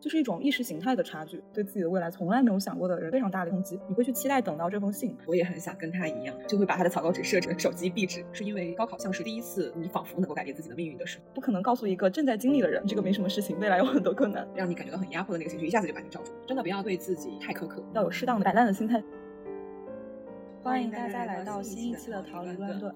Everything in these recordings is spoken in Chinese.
就是一种意识形态的差距，对自己的未来从来没有想过的人，非常大的冲击。你会去期待等到这封信，我也很想跟他一样，就会把他的草稿纸设成手机壁纸，是因为高考像是第一次，你仿佛能够改变自己的命运的时候。不可能告诉一个正在经历的人，这个没什么事情，未来有很多困难，让你感觉到很压迫的那个情绪，一下子就把你罩住。真的不要对自己太苛刻，要有适当的摆烂的心态。欢迎大家来到新一期的逃离乱炖。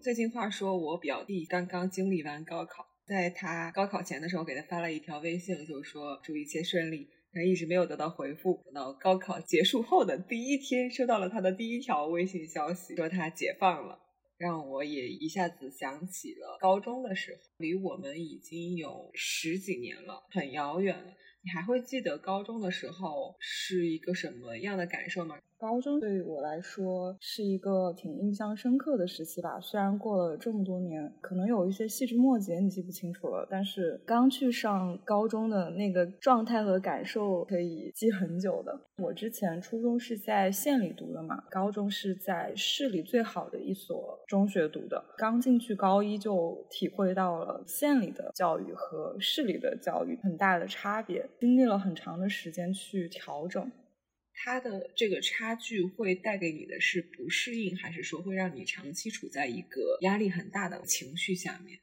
最近话说，我表弟刚刚经历完高考。在他高考前的时候，给他发了一条微信，就说祝一切顺利。他一直没有得到回复，等到高考结束后的第一天，收到了他的第一条微信消息，说他解放了，让我也一下子想起了高中的时候，离我们已经有十几年了，很遥远了。你还会记得高中的时候是一个什么样的感受吗？高中对于我来说是一个挺印象深刻的时期吧。虽然过了这么多年，可能有一些细枝末节你记不清楚了，但是刚去上高中的那个状态和感受可以记很久的。我之前初中是在县里读的嘛，高中是在市里最好的一所中学读的。刚进去高一就体会到了县里的教育和市里的教育很大的差别，经历了很长的时间去调整。它的这个差距会带给你的是不适应，还是说会让你长期处在一个压力很大的情绪下面？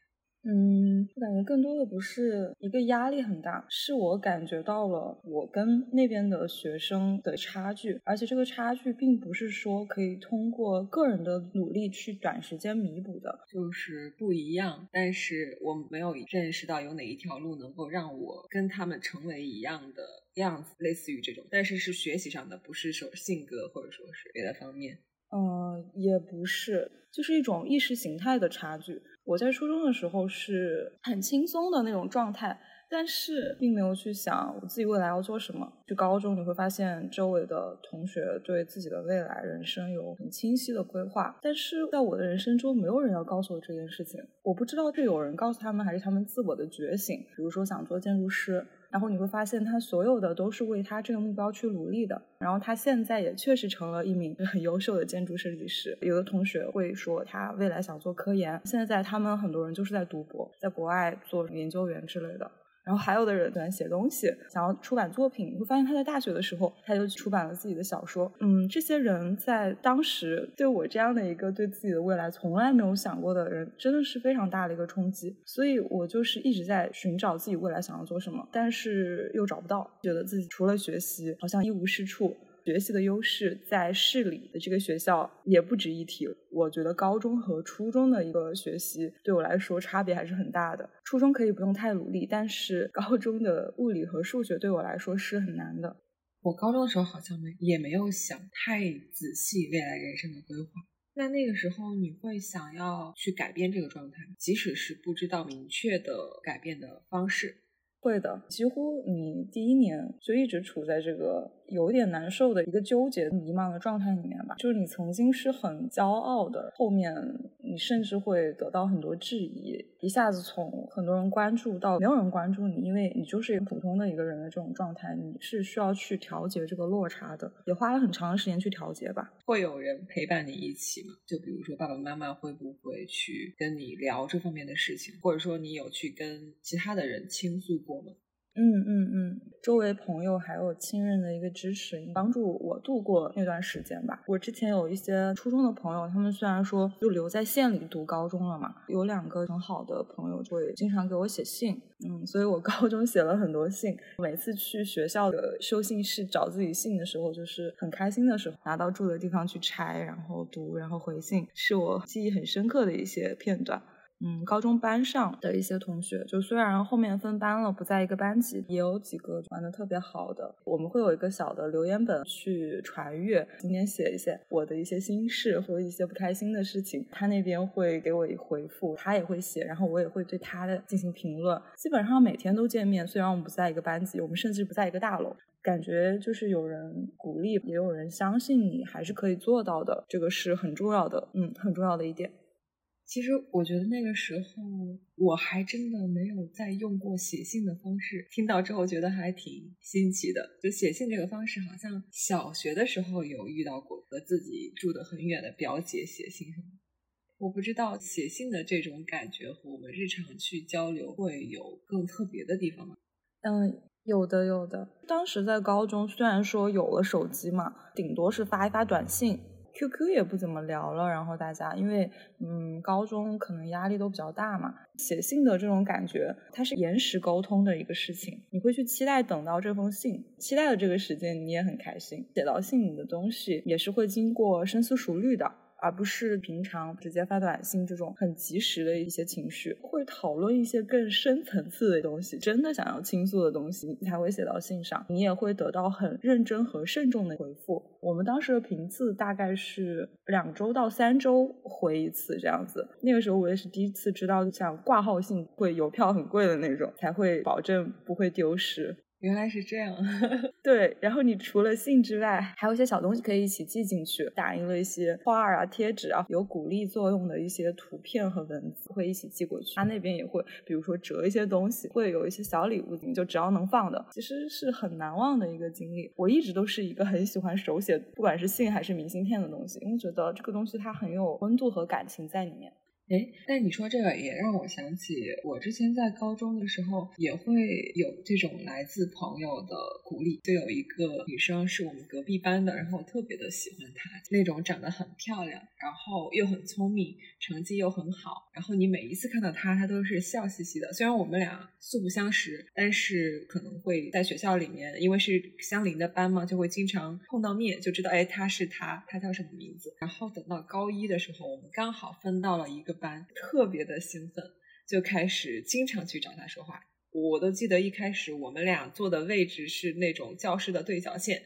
嗯，我感觉更多的不是一个压力很大，是我感觉到了我跟那边的学生的差距，而且这个差距并不是说可以通过个人的努力去短时间弥补的，就是不一样。但是我没有认识到有哪一条路能够让我跟他们成为一样的样子，类似于这种，但是是学习上的，不是说性格或者说是别的方面。嗯，也不是，就是一种意识形态的差距。我在初中的时候是很轻松的那种状态，但是并没有去想我自己未来要做什么。去高中你会发现周围的同学对自己的未来人生有很清晰的规划，但是在我的人生中没有人要告诉我这件事情。我不知道是有人告诉他们，还是他们自我的觉醒。比如说想做建筑师。然后你会发现，他所有的都是为他这个目标去努力的。然后他现在也确实成了一名很优秀的建筑设计师。有的同学会说，他未来想做科研。现在他们很多人就是在读博，在国外做研究员之类的。然后还有的人喜欢写东西，想要出版作品。你会发现他在大学的时候，他就出版了自己的小说。嗯，这些人在当时对我这样的一个对自己的未来从来没有想过的人，真的是非常大的一个冲击。所以我就是一直在寻找自己未来想要做什么，但是又找不到，觉得自己除了学习，好像一无是处。学习的优势在市里的这个学校也不值一提。我觉得高中和初中的一个学习对我来说差别还是很大的。初中可以不用太努力，但是高中的物理和数学对我来说是很难的。我高中的时候好像没也没有想太仔细未来人生的规划。那那个时候你会想要去改变这个状态，即使是不知道明确的改变的方式。会的，几乎你第一年就一直处在这个有点难受的一个纠结、迷茫的状态里面吧。就是你曾经是很骄傲的，后面你甚至会得到很多质疑，一下子从很多人关注到没有人关注你，因为你就是一个普通的一个人的这种状态，你是需要去调节这个落差的，也花了很长的时间去调节吧。会有人陪伴你一起吗？就比如说爸爸妈妈会不会去跟你聊这方面的事情，或者说你有去跟其他的人倾诉过？嗯嗯嗯，周围朋友还有亲人的一个支持，帮助我度过那段时间吧。我之前有一些初中的朋友，他们虽然说就留在县里读高中了嘛，有两个很好的朋友会经常给我写信，嗯，所以我高中写了很多信。每次去学校的收信室找自己信的时候，就是很开心的时候，拿到住的地方去拆，然后读，然后回信，是我记忆很深刻的一些片段。嗯，高中班上的一些同学，就虽然后面分班了，不在一个班级，也有几个玩的特别好的。我们会有一个小的留言本去传阅，今天写一些我的一些心事或一些不开心的事情，他那边会给我一回复，他也会写，然后我也会对他的进行评论。基本上每天都见面，虽然我们不在一个班级，我们甚至不在一个大楼，感觉就是有人鼓励，也有人相信你还是可以做到的，这个是很重要的，嗯，很重要的一点。其实我觉得那个时候我还真的没有再用过写信的方式，听到之后觉得还挺新奇的。就写信这个方式，好像小学的时候有遇到过，和自己住得很远的表姐写信什么。我不知道写信的这种感觉和我们日常去交流会有更特别的地方吗？嗯，有的有的。当时在高中，虽然说有了手机嘛，顶多是发一发短信。QQ 也不怎么聊了，然后大家因为嗯，高中可能压力都比较大嘛，写信的这种感觉，它是延时沟通的一个事情，你会去期待等到这封信，期待的这个时间你也很开心，写到信里的东西也是会经过深思熟虑的。而不是平常直接发短信这种很及时的一些情绪，会讨论一些更深层次的东西，真的想要倾诉的东西，你才会写到信上，你也会得到很认真和慎重的回复。我们当时的频次大概是两周到三周回一次这样子。那个时候我也是第一次知道，像挂号信会邮票很贵的那种，才会保证不会丢失。原来是这样，对。然后你除了信之外，还有一些小东西可以一起寄进去，打印了一些画儿啊、贴纸啊，有鼓励作用的一些图片和文字，会一起寄过去。他那边也会，比如说折一些东西，会有一些小礼物，你就只要能放的，其实是很难忘的一个经历。我一直都是一个很喜欢手写，不管是信还是明信片的东西，因为觉得这个东西它很有温度和感情在里面。哎，但你说这个也让我想起，我之前在高中的时候也会有这种来自朋友的鼓励。就有一个女生是我们隔壁班的，然后我特别的喜欢她，那种长得很漂亮，然后又很聪明，成绩又很好。然后你每一次看到她，她都是笑嘻嘻的。虽然我们俩素不相识，但是可能会在学校里面，因为是相邻的班嘛，就会经常碰到面，就知道哎，她是她，她叫什么名字。然后等到高一的时候，我们刚好分到了一个。班特别的兴奋，就开始经常去找他说话。我都记得一开始我们俩坐的位置是那种教室的对角线，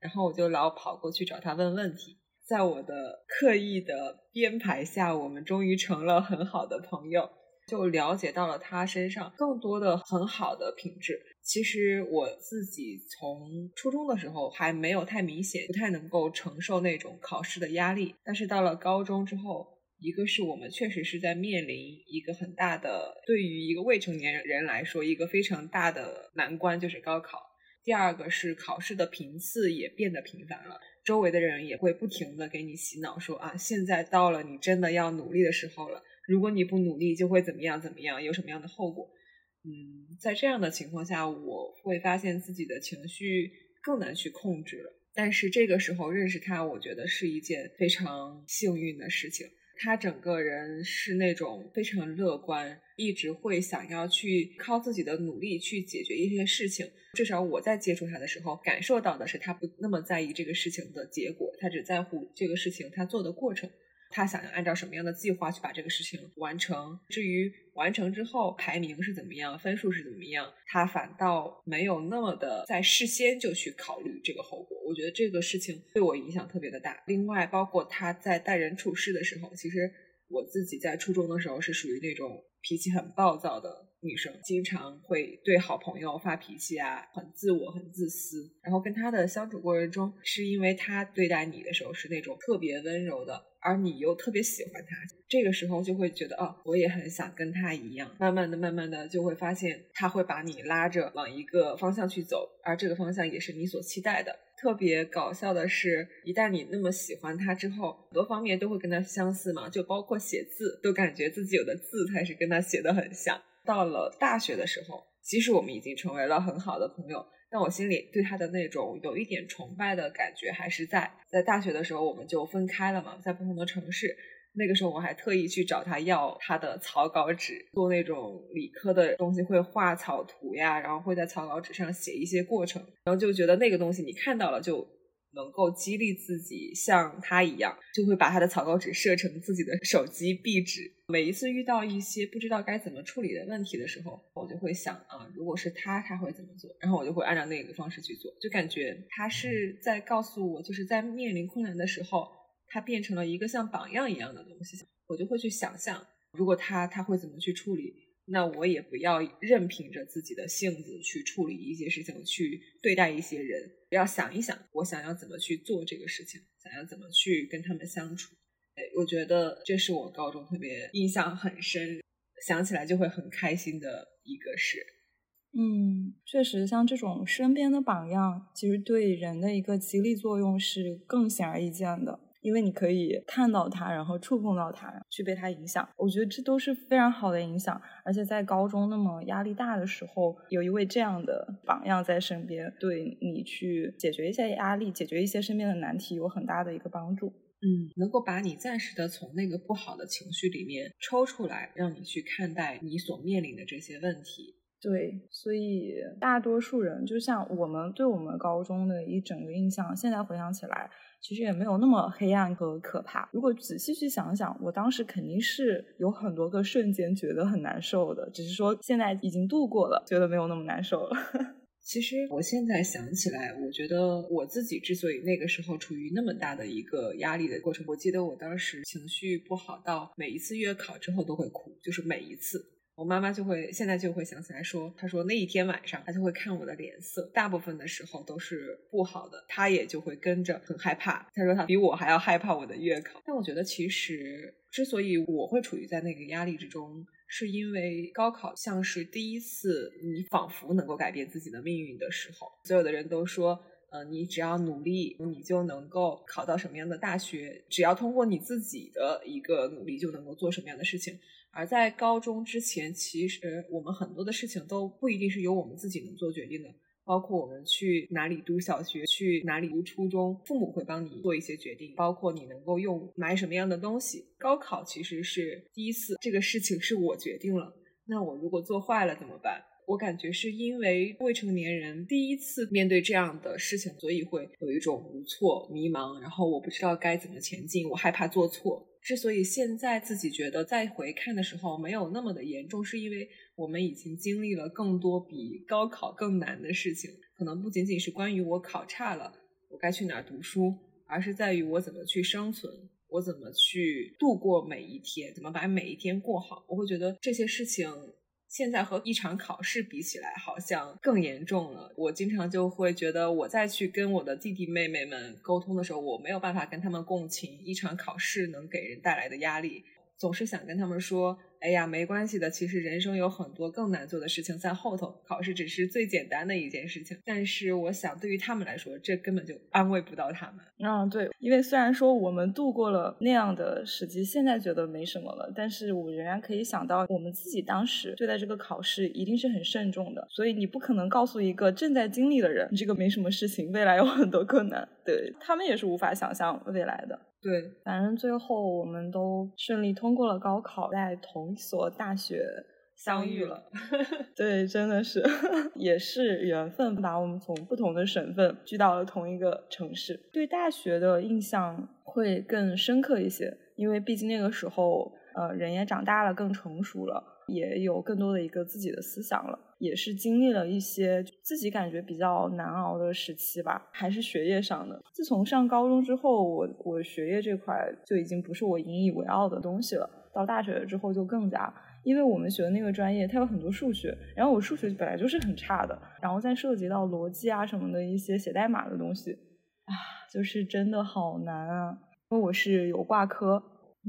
然后我就老跑过去找他问问题。在我的刻意的编排下，我们终于成了很好的朋友，就了解到了他身上更多的很好的品质。其实我自己从初中的时候还没有太明显，不太能够承受那种考试的压力，但是到了高中之后。一个是我们确实是在面临一个很大的，对于一个未成年人来说，一个非常大的难关，就是高考。第二个是考试的频次也变得频繁了，周围的人也会不停的给你洗脑说啊，现在到了你真的要努力的时候了，如果你不努力就会怎么样怎么样，有什么样的后果？嗯，在这样的情况下，我会发现自己的情绪更难去控制了。但是这个时候认识他，我觉得是一件非常幸运的事情。他整个人是那种非常乐观，一直会想要去靠自己的努力去解决一些事情。至少我在接触他的时候，感受到的是他不那么在意这个事情的结果，他只在乎这个事情他做的过程。他想要按照什么样的计划去把这个事情完成？至于完成之后排名是怎么样，分数是怎么样，他反倒没有那么的在事先就去考虑这个后果。我觉得这个事情对我影响特别的大。另外，包括他在待人处事的时候，其实我自己在初中的时候是属于那种脾气很暴躁的女生，经常会对好朋友发脾气啊，很自我、很自私。然后跟他的相处过程中，是因为他对待你的时候是那种特别温柔的。而你又特别喜欢他，这个时候就会觉得哦，我也很想跟他一样。慢慢的、慢慢的，就会发现他会把你拉着往一个方向去走，而这个方向也是你所期待的。特别搞笑的是，一旦你那么喜欢他之后，很多方面都会跟他相似嘛，就包括写字，都感觉自己有的字才是跟他写的很像。到了大学的时候，即使我们已经成为了很好的朋友。但我心里对他的那种有一点崇拜的感觉还是在。在大学的时候，我们就分开了嘛，在不同的城市。那个时候，我还特意去找他要他的草稿纸，做那种理科的东西，会画草图呀，然后会在草稿纸上写一些过程，然后就觉得那个东西你看到了就。能够激励自己像他一样，就会把他的草稿纸设成自己的手机壁纸。每一次遇到一些不知道该怎么处理的问题的时候，我就会想啊，如果是他，他会怎么做？然后我就会按照那个方式去做，就感觉他是在告诉我，就是在面临困难的时候，他变成了一个像榜样一样的东西。我就会去想象，如果他他会怎么去处理。那我也不要任凭着自己的性子去处理一些事情，去对待一些人。要想一想，我想要怎么去做这个事情，想要怎么去跟他们相处。哎，我觉得这是我高中特别印象很深，想起来就会很开心的一个事。嗯，确实，像这种身边的榜样，其实对人的一个激励作用是更显而易见的。因为你可以看到它，然后触碰到它，去被它影响。我觉得这都是非常好的影响。而且在高中那么压力大的时候，有一位这样的榜样在身边，对你去解决一些压力、解决一些身边的难题有很大的一个帮助。嗯，能够把你暂时的从那个不好的情绪里面抽出来，让你去看待你所面临的这些问题。对，所以大多数人，就像我们对我们高中的一整个印象，现在回想起来，其实也没有那么黑暗和可怕。如果仔细去想想，我当时肯定是有很多个瞬间觉得很难受的，只是说现在已经度过了，觉得没有那么难受了。其实我现在想起来，我觉得我自己之所以那个时候处于那么大的一个压力的过程，我记得我当时情绪不好到每一次月考之后都会哭，就是每一次，我妈妈就会现在就会想起来说，她说那一天晚上她就会看我的脸色，大部分的时候都是不好的，她也就会跟着很害怕。她说她比我还要害怕我的月考。但我觉得其实之所以我会处于在那个压力之中。是因为高考像是第一次，你仿佛能够改变自己的命运的时候，所有的人都说，呃，你只要努力，你就能够考到什么样的大学，只要通过你自己的一个努力，就能够做什么样的事情。而在高中之前，其实我们很多的事情都不一定是由我们自己能做决定的。包括我们去哪里读小学，去哪里读初中，父母会帮你做一些决定。包括你能够用买什么样的东西。高考其实是第一次，这个事情是我决定了。那我如果做坏了怎么办？我感觉是因为未成年人第一次面对这样的事情，所以会有一种无措、迷茫，然后我不知道该怎么前进，我害怕做错。之所以现在自己觉得再回看的时候没有那么的严重，是因为我们已经经历了更多比高考更难的事情。可能不仅仅是关于我考差了，我该去哪儿读书，而是在于我怎么去生存，我怎么去度过每一天，怎么把每一天过好。我会觉得这些事情。现在和一场考试比起来，好像更严重了。我经常就会觉得，我再去跟我的弟弟妹妹们沟通的时候，我没有办法跟他们共情一场考试能给人带来的压力，总是想跟他们说。哎呀，没关系的。其实人生有很多更难做的事情在后头，考试只是最简单的一件事情。但是我想，对于他们来说，这根本就安慰不到他们。嗯，对，因为虽然说我们度过了那样的时机，现在觉得没什么了，但是我仍然可以想到，我们自己当时对待这个考试一定是很慎重的。所以你不可能告诉一个正在经历的人，你这个没什么事情，未来有很多困难。对他们也是无法想象未来的。对，反正最后我们都顺利通过了高考，在同一所大学相遇了。对，真的是，也是缘分把我们从不同的省份聚到了同一个城市。对大学的印象会更深刻一些，因为毕竟那个时候，呃，人也长大了，更成熟了。也有更多的一个自己的思想了，也是经历了一些自己感觉比较难熬的时期吧，还是学业上的。自从上高中之后，我我学业这块就已经不是我引以为傲的东西了。到大学之后就更加，因为我们学的那个专业它有很多数学，然后我数学本来就是很差的，然后再涉及到逻辑啊什么的一些写代码的东西，啊，就是真的好难啊。因为我是有挂科。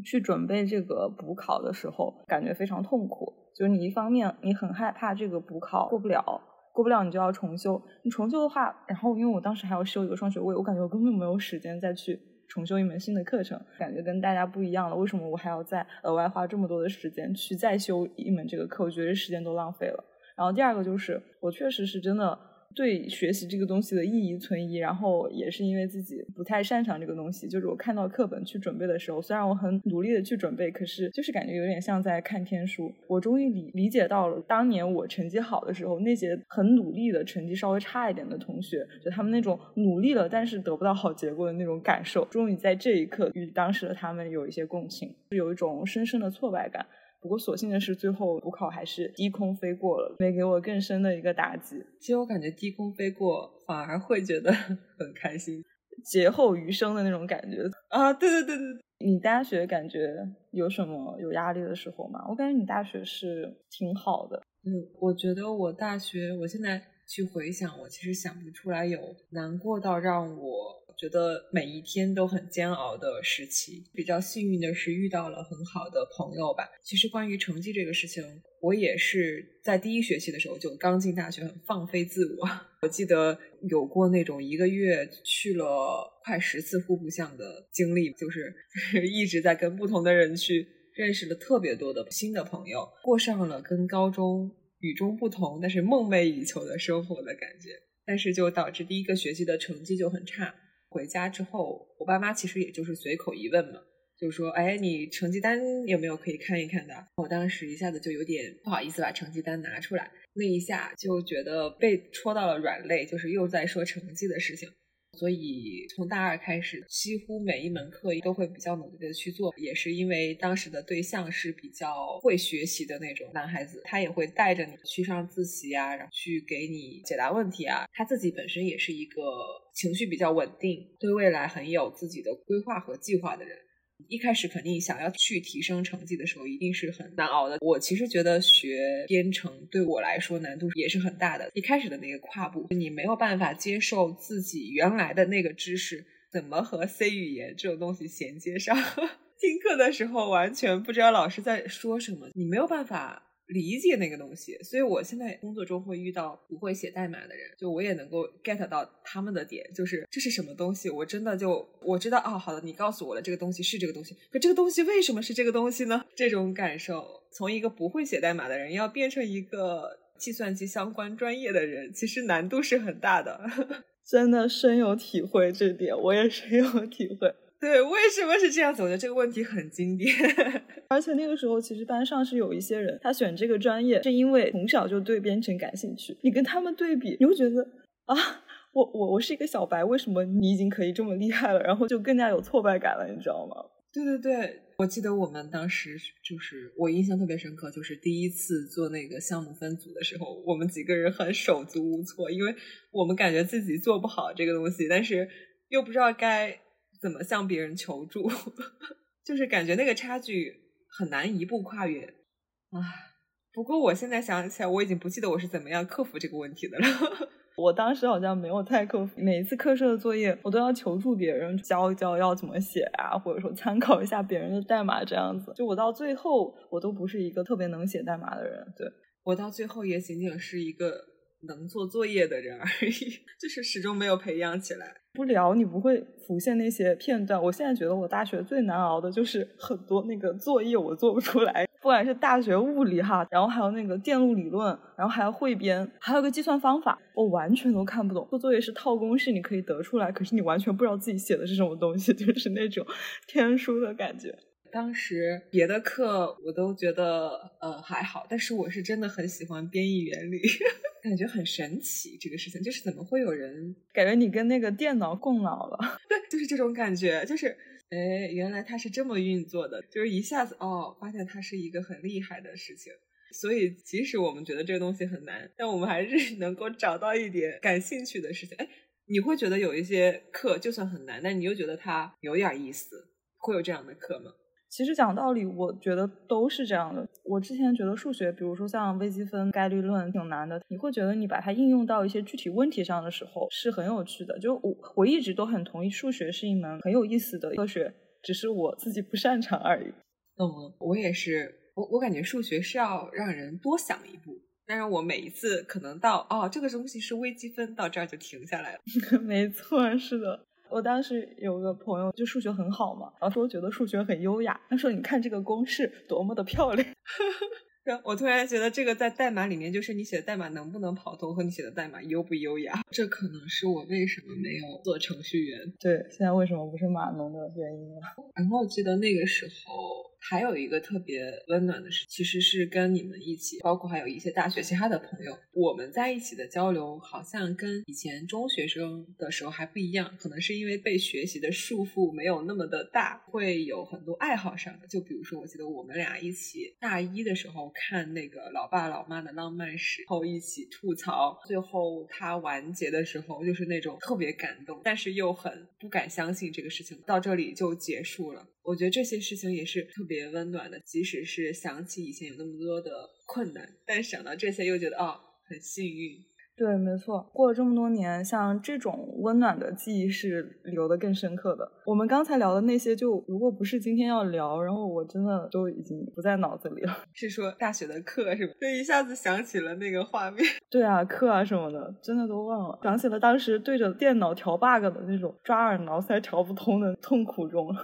去准备这个补考的时候，感觉非常痛苦。就是你一方面你很害怕这个补考过不了，过不了你就要重修。你重修的话，然后因为我当时还要修一个双学位，我感觉我根本没有时间再去重修一门新的课程，感觉跟大家不一样了。为什么我还要再额外花这么多的时间去再修一门这个课？我觉得时间都浪费了。然后第二个就是，我确实是真的。对学习这个东西的意义存疑，然后也是因为自己不太擅长这个东西。就是我看到课本去准备的时候，虽然我很努力的去准备，可是就是感觉有点像在看天书。我终于理理解到了当年我成绩好的时候，那些很努力的成绩稍微差一点的同学，就他们那种努力了但是得不到好结果的那种感受。终于在这一刻与当时的他们有一些共情，是有一种深深的挫败感。不过，所幸的是，最后补考还是低空飞过了，没给我更深的一个打击。其实我感觉低空飞过反而会觉得 很开心，劫后余生的那种感觉啊！对对对对，你大学感觉有什么有压力的时候吗？我感觉你大学是挺好的。嗯，我觉得我大学，我现在去回想，我其实想不出来有难过到让我觉得每一天都很煎熬的时期。比较幸运的是遇到了很好的朋友吧。其实关于成绩这个事情，我也是在第一学期的时候就刚进大学，很放飞自我。我记得有过那种一个月去了快十次户部巷的经历，就是就是一直在跟不同的人去认识了特别多的新的朋友，过上了跟高中与众不同，但是梦寐以求的生活的感觉。但是就导致第一个学期的成绩就很差。回家之后，我爸妈其实也就是随口一问嘛，就说：“哎，你成绩单有没有可以看一看的？”我当时一下子就有点不好意思把成绩单拿出来，那一下就觉得被戳到了软肋，就是又在说成绩的事情。所以从大二开始，几乎每一门课都会比较努力的去做，也是因为当时的对象是比较会学习的那种男孩子，他也会带着你去上自习啊，然后去给你解答问题啊。他自己本身也是一个情绪比较稳定，对未来很有自己的规划和计划的人。一开始肯定想要去提升成绩的时候，一定是很难熬的。我其实觉得学编程对我来说难度也是很大的。一开始的那个跨步，你没有办法接受自己原来的那个知识怎么和 C 语言这种东西衔接上。听课的时候完全不知道老师在说什么，你没有办法。理解那个东西，所以我现在工作中会遇到不会写代码的人，就我也能够 get 到他们的点，就是这是什么东西，我真的就我知道哦，好的，你告诉我了，这个东西是这个东西，可这个东西为什么是这个东西呢？这种感受，从一个不会写代码的人要变成一个计算机相关专业的人，其实难度是很大的，真的深有体会，这点我也深有体会。对，为什么是这样子？我觉得这个问题很经典。而且那个时候，其实班上是有一些人，他选这个专业是因为从小就对编程感兴趣。你跟他们对比，你会觉得啊，我我我是一个小白，为什么你已经可以这么厉害了？然后就更加有挫败感了，你知道吗？对对对，我记得我们当时就是我印象特别深刻，就是第一次做那个项目分组的时候，我们几个人很手足无措，因为我们感觉自己做不好这个东西，但是又不知道该。怎么向别人求助？就是感觉那个差距很难一步跨越啊。不过我现在想起来，我已经不记得我是怎么样克服这个问题的了。我当时好像没有太克服，每一次课设的作业，我都要求助别人教一教要怎么写啊，或者说参考一下别人的代码这样子。就我到最后，我都不是一个特别能写代码的人。对我到最后也仅仅是一个能做作业的人而已，就是始终没有培养起来。不聊你不会浮现那些片段。我现在觉得我大学最难熬的就是很多那个作业我做不出来，不管是大学物理哈，然后还有那个电路理论，然后还要汇编，还有个计算方法，我完全都看不懂。做作业是套公式，你可以得出来，可是你完全不知道自己写的是什么东西，就是那种天书的感觉。当时别的课我都觉得呃还好，但是我是真的很喜欢编译原理，感觉很神奇。这个事情就是怎么会有人感觉你跟那个电脑共老了？对，就是这种感觉，就是哎，原来它是这么运作的，就是一下子哦，发现它是一个很厉害的事情。所以即使我们觉得这个东西很难，但我们还是能够找到一点感兴趣的事情。哎，你会觉得有一些课就算很难，但你又觉得它有点意思，会有这样的课吗？其实讲道理，我觉得都是这样的。我之前觉得数学，比如说像微积分、概率论挺难的，你会觉得你把它应用到一些具体问题上的时候是很有趣的。就我我一直都很同意，数学是一门很有意思的科学，只是我自己不擅长而已。嗯，我也是，我我感觉数学是要让人多想一步，但是我每一次可能到哦这个东西是微积分，到这儿就停下来了。没错，是的。我当时有个朋友就数学很好嘛，然后说觉得数学很优雅。他说：“你看这个公式多么的漂亮。”我突然觉得这个在代码里面，就是你写的代码能不能跑通和你写的代码优不优雅，这可能是我为什么没有做程序员。对，现在为什么不是码农的原因了。然后我记得那个时候。还有一个特别温暖的事，其实是跟你们一起，包括还有一些大学其他的朋友，我们在一起的交流，好像跟以前中学生的时候还不一样。可能是因为被学习的束缚没有那么的大，会有很多爱好上的。就比如说，我记得我们俩一起大一的时候看那个《老爸老妈的浪漫史》，然后一起吐槽，最后他完结的时候，就是那种特别感动，但是又很不敢相信这个事情到这里就结束了。我觉得这些事情也是特别温暖的，即使是想起以前有那么多的困难，但想到这些又觉得哦，很幸运。对，没错，过了这么多年，像这种温暖的记忆是留的更深刻的。我们刚才聊的那些，就如果不是今天要聊，然后我真的都已经不在脑子里了。是说大学的课是吧？就一下子想起了那个画面。对啊，课啊什么的，真的都忘了。想起了当时对着电脑调 bug 的那种抓耳挠腮调不通的痛苦中。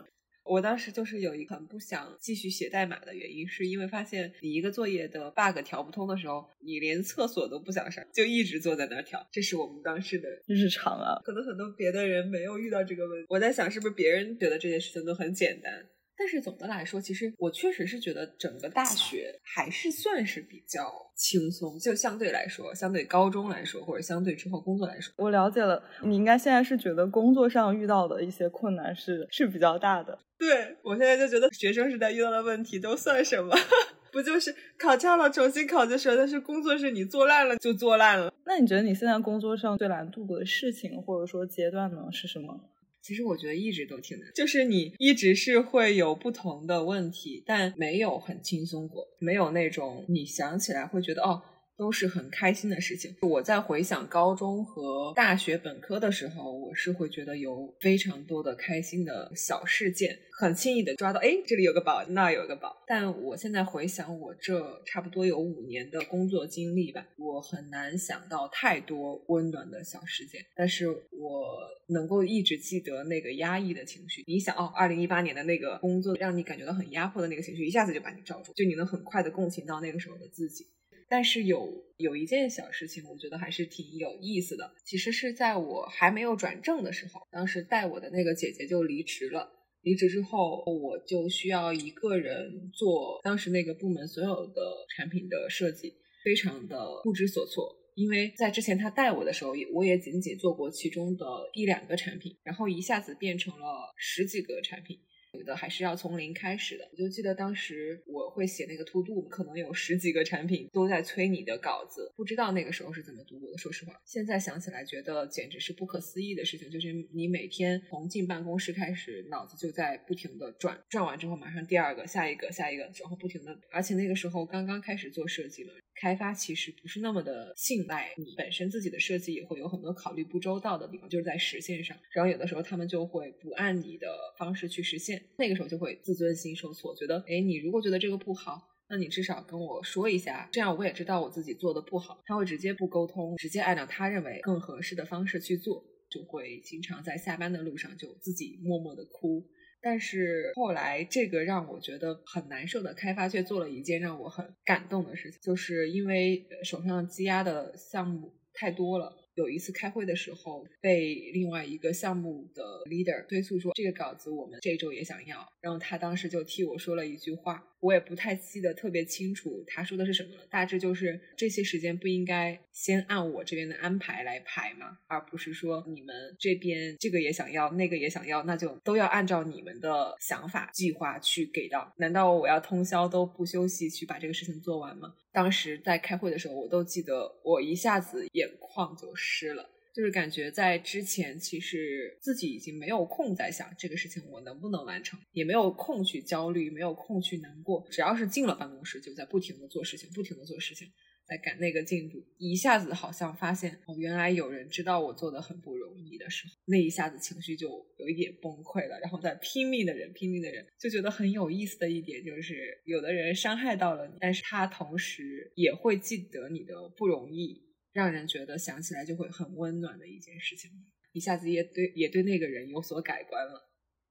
我当时就是有一个很不想继续写代码的原因，是因为发现你一个作业的 bug 调不通的时候，你连厕所都不想上，就一直坐在那儿调。这是我们当时的日常啊。可能很多别的人没有遇到这个问题。我在想，是不是别人觉得这件事情都很简单？但是总的来说，其实我确实是觉得整个大学还是算是比较轻松，就相对来说，相对高中来说，或者相对之后工作来说，我了解了。你应该现在是觉得工作上遇到的一些困难是是比较大的。对我现在就觉得学生时代遇到的问题都算什么？不就是考差了重新考就是，但是工作是你做烂了就做烂了。那你觉得你现在工作上最难度过的事情或者说阶段呢是什么？其实我觉得一直都挺难，就是你一直是会有不同的问题，但没有很轻松过，没有那种你想起来会觉得哦。都是很开心的事情。我在回想高中和大学本科的时候，我是会觉得有非常多的开心的小事件，很轻易的抓到，哎，这里有个宝，那有个宝。但我现在回想，我这差不多有五年的工作经历吧，我很难想到太多温暖的小事件。但是我能够一直记得那个压抑的情绪。你想，哦，二零一八年的那个工作让你感觉到很压迫的那个情绪，一下子就把你罩住，就你能很快的共情到那个时候的自己。但是有有一件小事情，我觉得还是挺有意思的。其实是在我还没有转正的时候，当时带我的那个姐姐就离职了。离职之后，我就需要一个人做当时那个部门所有的产品的设计，非常的不知所措。因为在之前他带我的时候，我也仅仅做过其中的一两个产品，然后一下子变成了十几个产品。有的还是要从零开始的。我就记得当时我会写那个 to do，可能有十几个产品都在催你的稿子，不知道那个时候是怎么度过的。说实话，现在想起来觉得简直是不可思议的事情。就是你每天从进办公室开始，脑子就在不停的转，转完之后马上第二个、下一个、下一个，然后不停的。而且那个时候刚刚开始做设计嘛，开发其实不是那么的信赖你本身自己的设计，也会有很多考虑不周到的地方，就是在实现上。然后有的时候他们就会不按你的方式去实现。那个时候就会自尊心受挫，觉得哎，你如果觉得这个不好，那你至少跟我说一下，这样我也知道我自己做的不好。他会直接不沟通，直接按照他认为更合适的方式去做，就会经常在下班的路上就自己默默的哭。但是后来这个让我觉得很难受的开发却做了一件让我很感动的事情，就是因为手上积压的项目太多了。有一次开会的时候，被另外一个项目的 leader 催促说：“这个稿子我们这周也想要。”然后他当时就替我说了一句话。我也不太记得特别清楚他说的是什么了，大致就是这些时间不应该先按我这边的安排来排吗？而不是说你们这边这个也想要，那个也想要，那就都要按照你们的想法计划去给到？难道我要通宵都不休息去把这个事情做完吗？当时在开会的时候，我都记得我一下子眼眶就湿了。就是感觉在之前，其实自己已经没有空在想这个事情我能不能完成，也没有空去焦虑，没有空去难过。只要是进了办公室，就在不停的做事情，不停的做事情，在赶那个进度。一下子好像发现，哦，原来有人知道我做的很不容易的时候，那一下子情绪就有一点崩溃了。然后在拼命的人，拼命的人就觉得很有意思的一点就是，有的人伤害到了你，但是他同时也会记得你的不容易。让人觉得想起来就会很温暖的一件事情，一下子也对也对那个人有所改观了。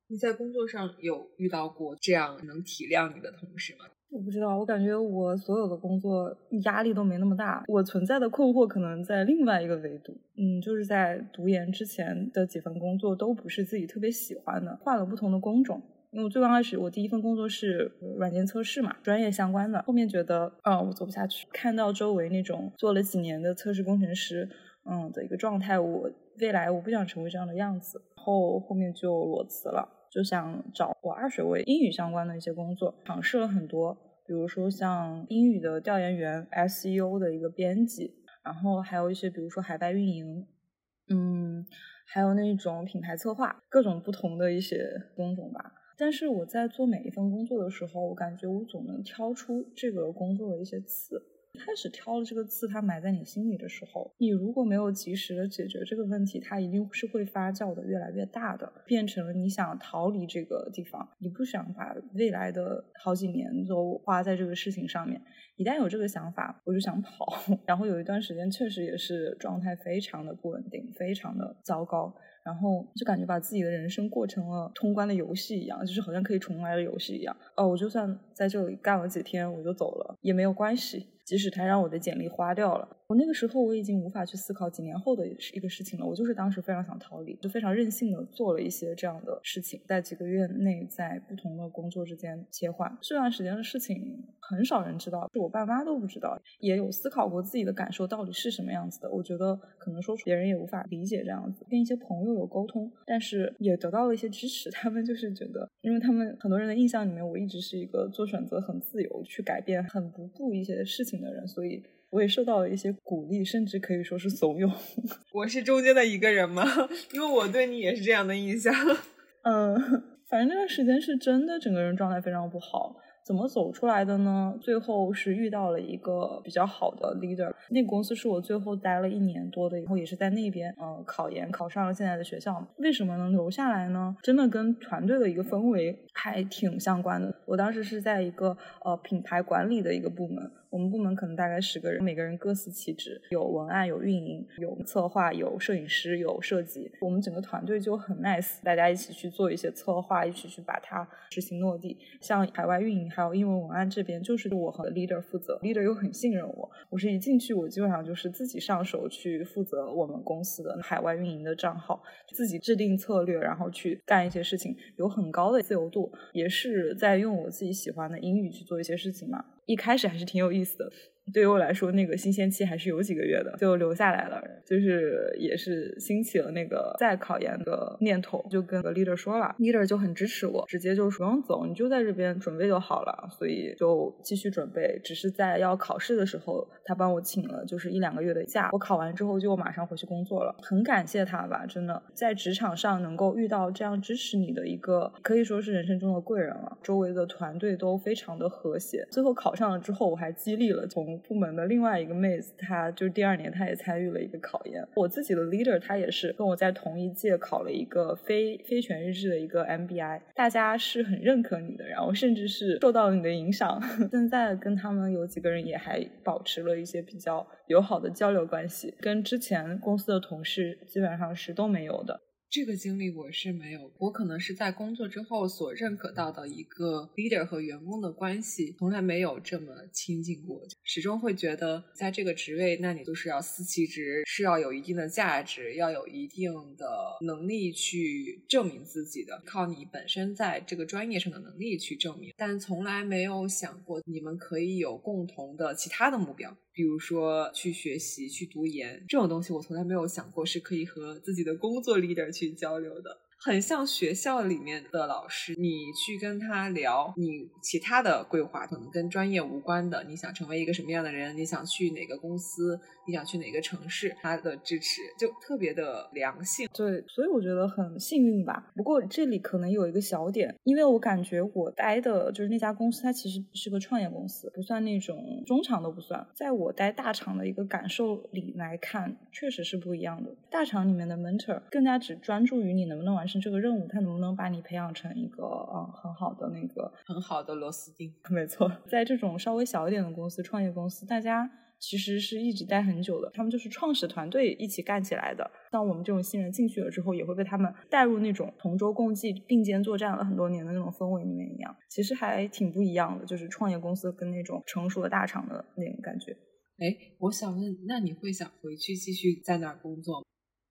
你在工作上有遇到过这样能体谅你的同事吗？我不知道，我感觉我所有的工作压力都没那么大。我存在的困惑可能在另外一个维度，嗯，就是在读研之前的几份工作都不是自己特别喜欢的，换了不同的工种。因为我最刚开始，我第一份工作是软件测试嘛，专业相关的。后面觉得，嗯，我做不下去。看到周围那种做了几年的测试工程师，嗯的一个状态，我未来我不想成为这样的样子。后后面就裸辞了，就想找我二学位英语相关的一些工作，尝试了很多，比如说像英语的调研员、SEO 的一个编辑，然后还有一些比如说海外运营，嗯，还有那种品牌策划，各种不同的一些工种吧。但是我在做每一份工作的时候，我感觉我总能挑出这个工作的一些刺，开始挑了这个刺，它埋在你心里的时候，你如果没有及时的解决这个问题，它一定是会发酵的越来越大的，变成了你想逃离这个地方，你不想把未来的好几年都花在这个事情上面。一旦有这个想法，我就想跑。然后有一段时间确实也是状态非常的不稳定，非常的糟糕。然后就感觉把自己的人生过成了通关的游戏一样，就是好像可以重来的游戏一样。哦，我就算在这里干了几天，我就走了也没有关系。即使他让我的简历花掉了，我那个时候我已经无法去思考几年后的一个事情了。我就是当时非常想逃离，就非常任性的做了一些这样的事情，在几个月内在不同的工作之间切换。这段时间的事情很少人知道，就我爸妈都不知道，也有思考过自己的感受到底是什么样子的。我觉得可能说出别人也无法理解这样子。跟一些朋友有沟通，但是也得到了一些支持。他们就是觉得，因为他们很多人的印象里面，我一直是一个做选择很自由，去改变很不顾一些事情。的人，所以我也受到了一些鼓励，甚至可以说是怂恿。我是中间的一个人吗？因为我对你也是这样的印象。嗯，反正那段时间是真的，整个人状态非常不好。怎么走出来的呢？最后是遇到了一个比较好的 leader，那个公司是我最后待了一年多的，以后也是在那边，嗯，考研考上了现在的学校。为什么能留下来呢？真的跟团队的一个氛围还挺相关的。我当时是在一个呃品牌管理的一个部门。我们部门可能大概十个人，每个人各司其职，有文案，有运营，有策划，有摄影师，有设计。我们整个团队就很 nice，大家一起去做一些策划，一起去把它执行落地。像海外运营还有英文文案这边，就是我和 leader 负责，leader 又很信任我。我是一进去，我基本上就是自己上手去负责我们公司的海外运营的账号，自己制定策略，然后去干一些事情，有很高的自由度，也是在用我自己喜欢的英语去做一些事情嘛。一开始还是挺有意思的。对于我来说，那个新鲜期还是有几个月的，就留下来了。就是也是兴起了那个再考研的念头，就跟 leader 说了，leader 就很支持我，直接就不用走，你就在这边准备就好了。所以就继续准备，只是在要考试的时候，他帮我请了就是一两个月的假。我考完之后就马上回去工作了，很感谢他吧，真的在职场上能够遇到这样支持你的一个，可以说是人生中的贵人了。周围的团队都非常的和谐。最后考上了之后，我还激励了从。部门的另外一个妹子，她就是第二年，她也参与了一个考研。我自己的 leader，他也是跟我在同一届考了一个非非全日制的一个 MBI。大家是很认可你的，然后甚至是受到了你的影响。现在跟他们有几个人也还保持了一些比较友好的交流关系，跟之前公司的同事基本上是都没有的。这个经历我是没有，我可能是在工作之后所认可到的一个 leader 和员工的关系，从来没有这么亲近过。始终会觉得，在这个职位，那你就是要司其职，是要有一定的价值，要有一定的能力去证明自己的，靠你本身在这个专业上的能力去证明。但从来没有想过，你们可以有共同的其他的目标。比如说去学习、去读研这种东西，我从来没有想过是可以和自己的工作 leader 去交流的。很像学校里面的老师，你去跟他聊你其他的规划，可能跟专业无关的。你想成为一个什么样的人？你想去哪个公司？你想去哪个城市？他的支持就特别的良性。对，所以我觉得很幸运吧。不过这里可能有一个小点，因为我感觉我待的就是那家公司，它其实是个创业公司，不算那种中厂都不算。在我待大厂的一个感受里来看，确实是不一样的。大厂里面的 mentor 更加只专注于你能不能完。成这个任务，他能不能把你培养成一个嗯很好的那个很好的螺丝钉？没错，在这种稍微小一点的公司，创业公司，大家其实是一直待很久的，他们就是创始团队一起干起来的。像我们这种新人进去了之后，也会被他们带入那种同舟共济、并肩作战了很多年的那种氛围里面一样，其实还挺不一样的。就是创业公司跟那种成熟的大厂的那种感觉。哎，我想问，那你会想回去继续在那儿工作吗？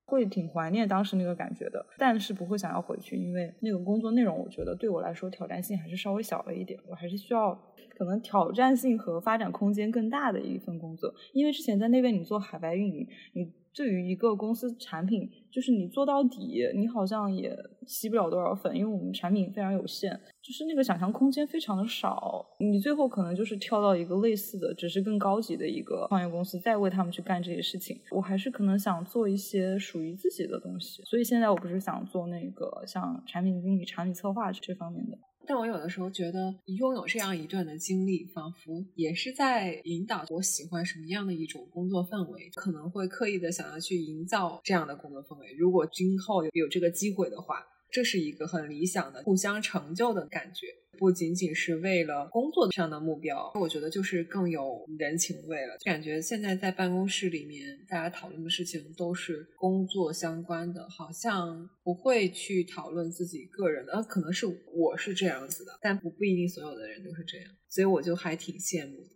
会挺怀念当时那个感觉的，但是不会想要回去，因为那个工作内容，我觉得对我来说挑战性还是稍微小了一点，我还是需要可能挑战性和发展空间更大的一份工作，因为之前在那边你做海外运营，你。对于一个公司产品，就是你做到底，你好像也吸不了多少粉，因为我们产品非常有限，就是那个想象空间非常的少。你最后可能就是跳到一个类似的，只是更高级的一个创业公司，再为他们去干这些事情。我还是可能想做一些属于自己的东西，所以现在我不是想做那个像产品经理、产品策划这方面的。但我有的时候觉得，拥有这样一段的经历，仿佛也是在引导我喜欢什么样的一种工作氛围，可能会刻意的想要去营造这样的工作氛围。如果今后有这个机会的话。这是一个很理想的互相成就的感觉，不仅仅是为了工作上的目标，我觉得就是更有人情味了。感觉现在在办公室里面，大家讨论的事情都是工作相关的，好像不会去讨论自己个人的。呃，可能是我是这样子的，但不不一定所有的人都是这样，所以我就还挺羡慕的。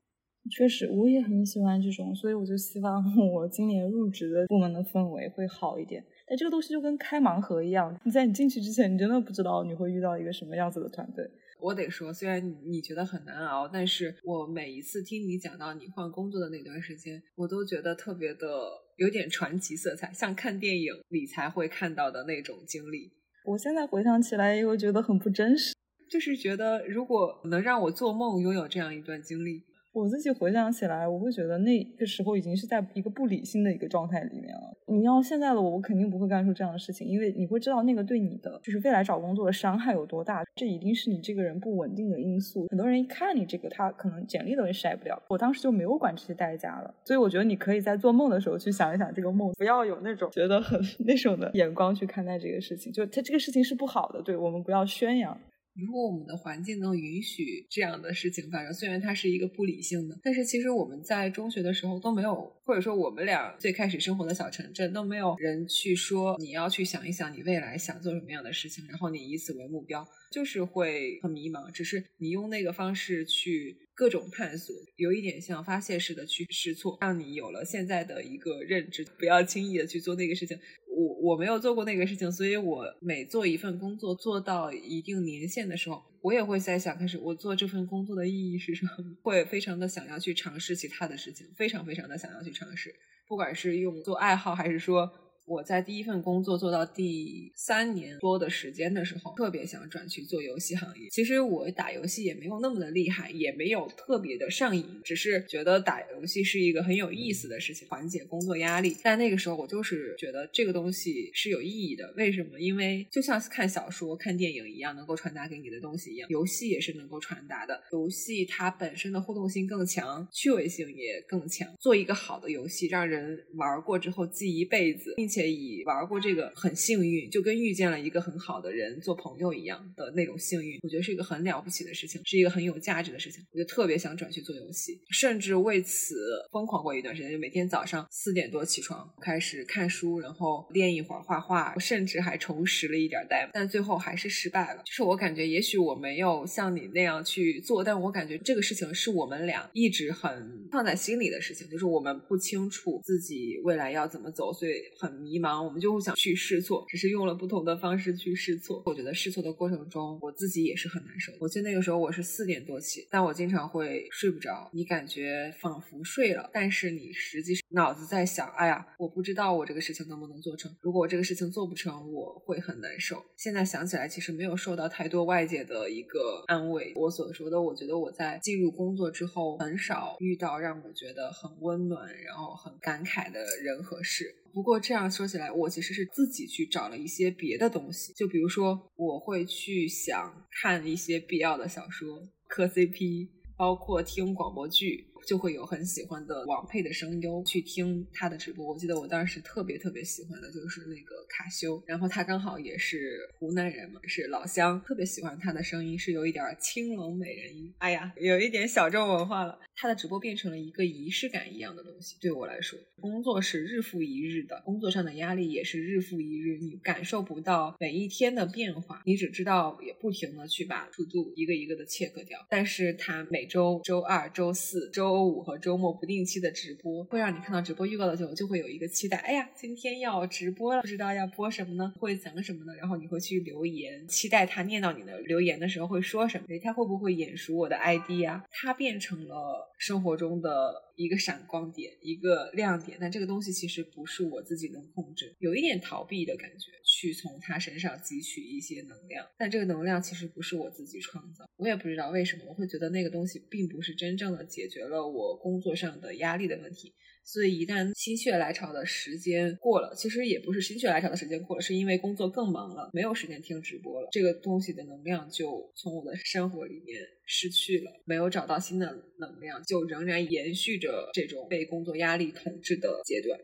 确实，我也很喜欢这种，所以我就希望 我今年入职的部门的氛围会好一点。哎，这个东西就跟开盲盒一样，你在你进去之前，你真的不知道你会遇到一个什么样子的团队。我得说，虽然你觉得很难熬，但是我每一次听你讲到你换工作的那段时间，我都觉得特别的有点传奇色彩，像看电影里才会看到的那种经历。我现在回想起来，也会觉得很不真实，就是觉得如果能让我做梦拥有这样一段经历。我自己回想起来，我会觉得那个时候已经是在一个不理性的一个状态里面了。你要现在的我，我肯定不会干出这样的事情，因为你会知道那个对你的就是未来找工作的伤害有多大。这一定是你这个人不稳定的因素。很多人一看你这个，他可能简历都筛不掉。我当时就没有管这些代价了，所以我觉得你可以在做梦的时候去想一想这个梦，不要有那种觉得很 那种的眼光去看待这个事情。就他这个事情是不好的，对我们不要宣扬。如果我们的环境能允许这样的事情发生，虽然它是一个不理性的，但是其实我们在中学的时候都没有，或者说我们俩最开始生活的小城镇都没有人去说你要去想一想你未来想做什么样的事情，然后你以此为目标，就是会很迷茫。只是你用那个方式去各种探索，有一点像发泄式的去试错，让你有了现在的一个认知，不要轻易的去做那个事情。我我没有做过那个事情，所以我每做一份工作做到一定年限的时候，我也会在想，开始我做这份工作的意义是什么？会非常的想要去尝试其他的事情，非常非常的想要去尝试，不管是用做爱好，还是说。我在第一份工作做到第三年多的时间的时候，特别想转去做游戏行业。其实我打游戏也没有那么的厉害，也没有特别的上瘾，只是觉得打游戏是一个很有意思的事情，缓解工作压力。但那个时候我就是觉得这个东西是有意义的。为什么？因为就像看小说、看电影一样，能够传达给你的东西一样，游戏也是能够传达的。游戏它本身的互动性更强，趣味性也更强。做一个好的游戏，让人玩过之后记一辈子，并且。以玩过这个很幸运，就跟遇见了一个很好的人做朋友一样的那种幸运，我觉得是一个很了不起的事情，是一个很有价值的事情。我就特别想转去做游戏，甚至为此疯狂过一段时间，就每天早上四点多起床，开始看书，然后练一会儿画画，甚至还重拾了一点代但最后还是失败了。就是我感觉，也许我没有像你那样去做，但我感觉这个事情是我们俩一直很放在心里的事情，就是我们不清楚自己未来要怎么走，所以很。迷迷茫，我们就会想去试错，只是用了不同的方式去试错。我觉得试错的过程中，我自己也是很难受。我记得那个时候我是四点多起，但我经常会睡不着。你感觉仿佛睡了，但是你实际上脑子在想：哎呀，我不知道我这个事情能不能做成。如果我这个事情做不成，我会很难受。现在想起来，其实没有受到太多外界的一个安慰。我所说的，我觉得我在进入工作之后，很少遇到让我觉得很温暖，然后很感慨的人和事。不过这样说起来，我其实是自己去找了一些别的东西，就比如说，我会去想看一些必要的小说，磕 CP，包括听广播剧。就会有很喜欢的网配的声优去听他的直播。我记得我当时特别特别喜欢的就是那个卡修，然后他刚好也是湖南人嘛，是老乡，特别喜欢他的声音，是有一点清冷美人音。哎呀，有一点小众文化了。他的直播变成了一个仪式感一样的东西，对我来说，工作是日复一日的，工作上的压力也是日复一日，你感受不到每一天的变化，你只知道也不停的去把 to do 一个一个的切割掉。但是他每周周二、周四周周五和周末不定期的直播，会让你看到直播预告的时候就会有一个期待。哎呀，今天要直播了，不知道要播什么呢？会讲什么呢？然后你会去留言，期待他念到你的留言的时候会说什么？他会不会眼熟我的 ID 啊？他变成了生活中的一个闪光点，一个亮点。但这个东西其实不是我自己能控制，有一点逃避的感觉。去从他身上汲取一些能量，但这个能量其实不是我自己创造，我也不知道为什么我会觉得那个东西并不是真正的解决了我工作上的压力的问题。所以一旦心血来潮的时间过了，其实也不是心血来潮的时间过了，是因为工作更忙了，没有时间听直播了，这个东西的能量就从我的生活里面失去了，没有找到新的能量，就仍然延续着这种被工作压力统治的阶段。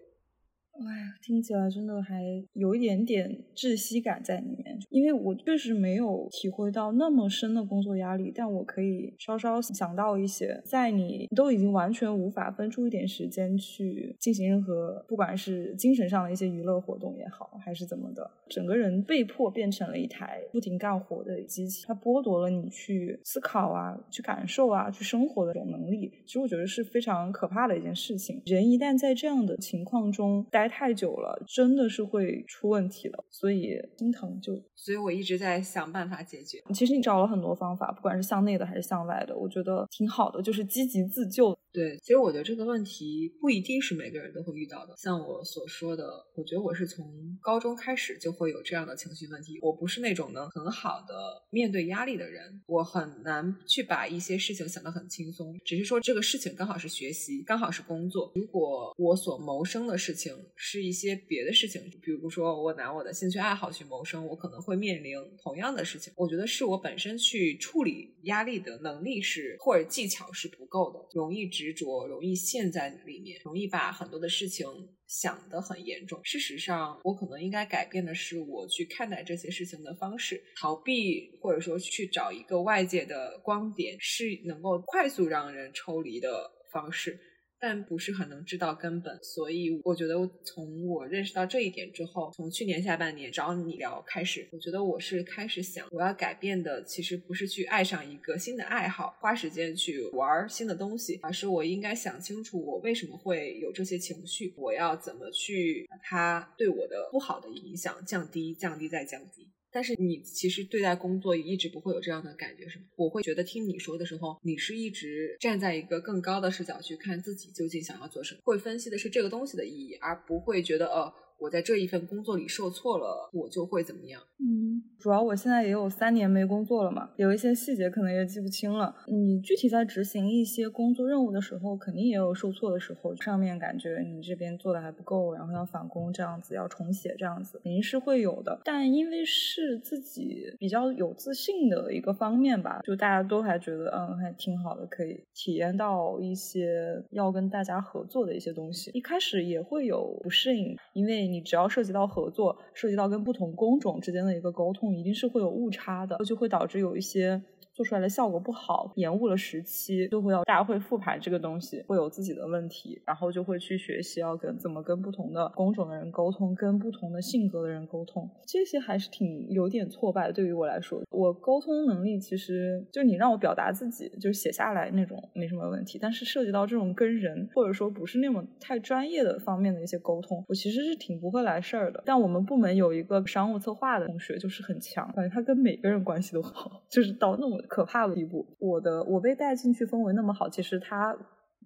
哎，听起来真的还有一点点窒息感在里面，因为我确实没有体会到那么深的工作压力，但我可以稍稍想到一些，在你都已经完全无法分出一点时间去进行任何，不管是精神上的一些娱乐活动也好，还是怎么的，整个人被迫变成了一台不停干活的机器，它剥夺了你去思考啊、去感受啊、去生活的这种能力。其实我觉得是非常可怕的一件事情。人一旦在这样的情况中待，太久了，真的是会出问题的，所以心疼就，所以我一直在想办法解决。其实你找了很多方法，不管是向内的还是向外的，我觉得挺好的，就是积极自救。对，其实我觉得这个问题不一定是每个人都会遇到的。像我所说的，我觉得我是从高中开始就会有这样的情绪问题。我不是那种能很好的面对压力的人，我很难去把一些事情想得很轻松。只是说这个事情刚好是学习，刚好是工作。如果我所谋生的事情是一些别的事情，比如说我拿我的兴趣爱好去谋生，我可能会面临同样的事情。我觉得是我本身去处理压力的能力是或者技巧是不够的，容易。执着容易陷在里面，容易把很多的事情想得很严重。事实上，我可能应该改变的是我去看待这些事情的方式。逃避或者说去找一个外界的光点，是能够快速让人抽离的方式。但不是很能知道根本，所以我觉得从我认识到这一点之后，从去年下半年找你聊开始，我觉得我是开始想，我要改变的其实不是去爱上一个新的爱好，花时间去玩新的东西，而是我应该想清楚我为什么会有这些情绪，我要怎么去把它对我的不好的影响降低、降低再降低。但是你其实对待工作一直不会有这样的感觉，是吗？我会觉得听你说的时候，你是一直站在一个更高的视角去看自己究竟想要做什么，会分析的是这个东西的意义，而不会觉得呃。我在这一份工作里受挫了，我就会怎么样？嗯，主要我现在也有三年没工作了嘛，有一些细节可能也记不清了。你具体在执行一些工作任务的时候，肯定也有受挫的时候。上面感觉你这边做的还不够，然后要返工这样子，要重写这样子，肯定是会有的。但因为是自己比较有自信的一个方面吧，就大家都还觉得嗯还挺好的，可以体验到一些要跟大家合作的一些东西。一开始也会有不适应，因为。你只要涉及到合作，涉及到跟不同工种之间的一个沟通，一定是会有误差的，就会导致有一些。做出来的效果不好，延误了时期，就会要大家会复盘这个东西，会有自己的问题，然后就会去学习要跟怎么跟不同的工种的人沟通，跟不同的性格的人沟通，这些还是挺有点挫败。对于我来说，我沟通能力其实就你让我表达自己，就是写下来那种没什么问题，但是涉及到这种跟人或者说不是那么太专业的方面的一些沟通，我其实是挺不会来事儿的。但我们部门有一个商务策划的同学就是很强，感觉他跟每个人关系都好，就是到那么。可怕的地步，我的我被带进去氛围那么好，其实他。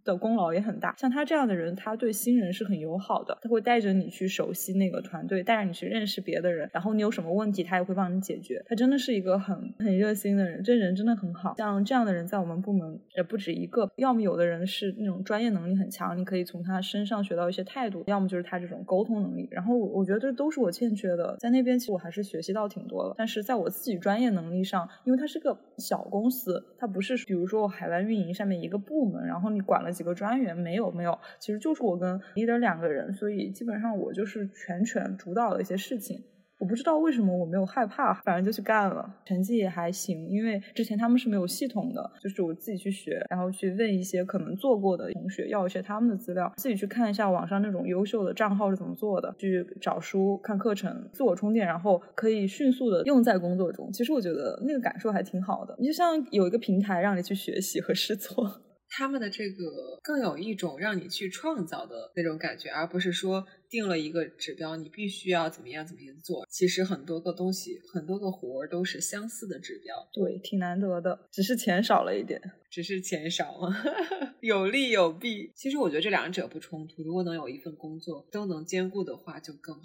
的功劳也很大，像他这样的人，他对新人是很友好的，他会带着你去熟悉那个团队，带着你去认识别的人，然后你有什么问题，他也会帮你解决。他真的是一个很很热心的人，这人真的很好。像这样的人在我们部门也不止一个，要么有的人是那种专业能力很强，你可以从他身上学到一些态度；要么就是他这种沟通能力。然后我觉得这都是我欠缺的，在那边其实我还是学习到挺多的，但是在我自己专业能力上，因为它是个小公司，它不是比如说我海外运营上面一个部门，然后你管了。几个专员没有没有，其实就是我跟 leader 两个人，所以基本上我就是全权主导了一些事情。我不知道为什么我没有害怕，反正就去干了，成绩也还行。因为之前他们是没有系统的，就是我自己去学，然后去问一些可能做过的同学，要一些他们的资料，自己去看一下网上那种优秀的账号是怎么做的，去找书、看课程、自我充电，然后可以迅速的用在工作中。其实我觉得那个感受还挺好的，你就像有一个平台让你去学习和试错。他们的这个更有一种让你去创造的那种感觉，而不是说定了一个指标，你必须要怎么样怎么样做。其实很多个东西，很多个活儿都是相似的指标。对，挺难得的，只是钱少了一点，只是钱少了，有利有弊。其实我觉得这两者不冲突，如果能有一份工作都能兼顾的话，就更好。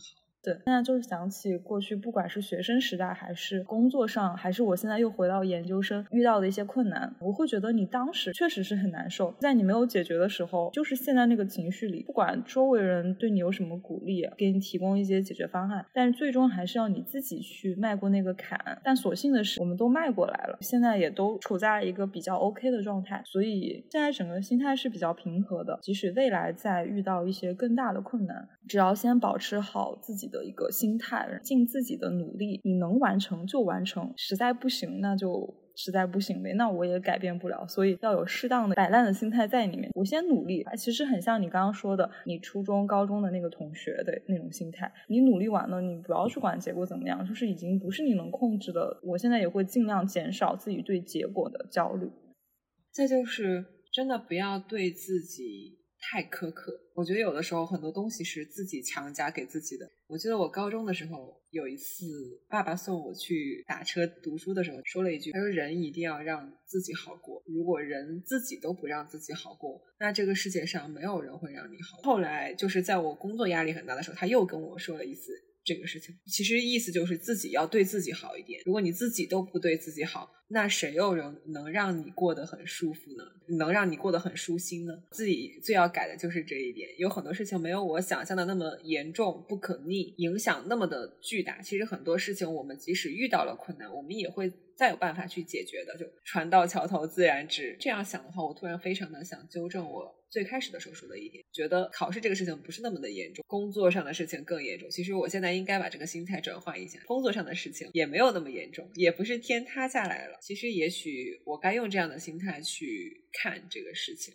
对，现在就是想起过去，不管是学生时代，还是工作上，还是我现在又回到研究生遇到的一些困难，我会觉得你当时确实是很难受，在你没有解决的时候，就是陷在那个情绪里，不管周围人对你有什么鼓励，给你提供一些解决方案，但是最终还是要你自己去迈过那个坎。但所幸的是，我们都迈过来了，现在也都处在一个比较 OK 的状态，所以现在整个心态是比较平和的。即使未来再遇到一些更大的困难，只要先保持好自己的的一个心态，尽自己的努力，你能完成就完成，实在不行那就实在不行呗，那我也改变不了，所以要有适当的摆烂的心态在里面。我先努力，其实很像你刚刚说的，你初中、高中的那个同学的那种心态。你努力完了，你不要去管结果怎么样，就是已经不是你能控制的。我现在也会尽量减少自己对结果的焦虑。再就是真的不要对自己。太苛刻，我觉得有的时候很多东西是自己强加给自己的。我记得我高中的时候有一次，爸爸送我去打车读书的时候，说了一句：“他说人一定要让自己好过，如果人自己都不让自己好过，那这个世界上没有人会让你好。”后来就是在我工作压力很大的时候，他又跟我说了一次。这个事情其实意思就是自己要对自己好一点。如果你自己都不对自己好，那谁又能能让你过得很舒服呢？能让你过得很舒心呢？自己最要改的就是这一点。有很多事情没有我想象的那么严重、不可逆，影响那么的巨大。其实很多事情，我们即使遇到了困难，我们也会再有办法去解决的。就船到桥头自然直。这样想的话，我突然非常的想纠正我。最开始的时候说的一点，觉得考试这个事情不是那么的严重，工作上的事情更严重。其实我现在应该把这个心态转换一下，工作上的事情也没有那么严重，也不是天塌下来了。其实也许我该用这样的心态去看这个事情。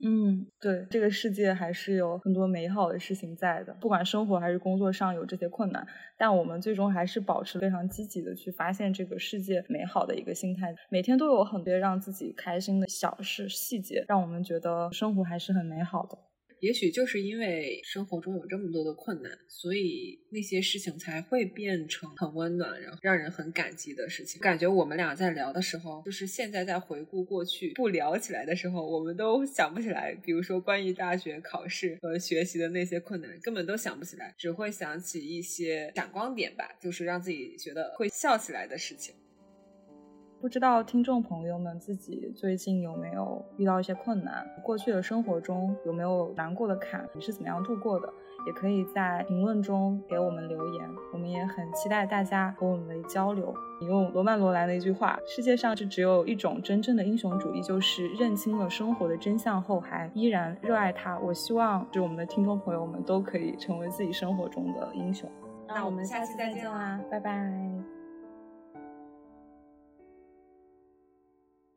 嗯，对，这个世界还是有很多美好的事情在的。不管生活还是工作上有这些困难，但我们最终还是保持非常积极的去发现这个世界美好的一个心态。每天都有很多让自己开心的小事细节，让我们觉得生活还是很美好的。也许就是因为生活中有这么多的困难，所以那些事情才会变成很温暖，然后让人很感激的事情。感觉我们俩在聊的时候，就是现在在回顾过去，不聊起来的时候，我们都想不起来。比如说关于大学考试和学习的那些困难，根本都想不起来，只会想起一些闪光点吧，就是让自己觉得会笑起来的事情。不知道听众朋友们自己最近有没有遇到一些困难？过去的生活中有没有难过的坎？你是怎么样度过的？也可以在评论中给我们留言，我们也很期待大家和我们的交流。引用罗曼·罗兰的一句话：“世界上是只有一种真正的英雄主义，就是认清了生活的真相后还依然热爱它。”我希望是我们的听众朋友们都可以成为自己生活中的英雄。那我们下期再见啦，拜拜。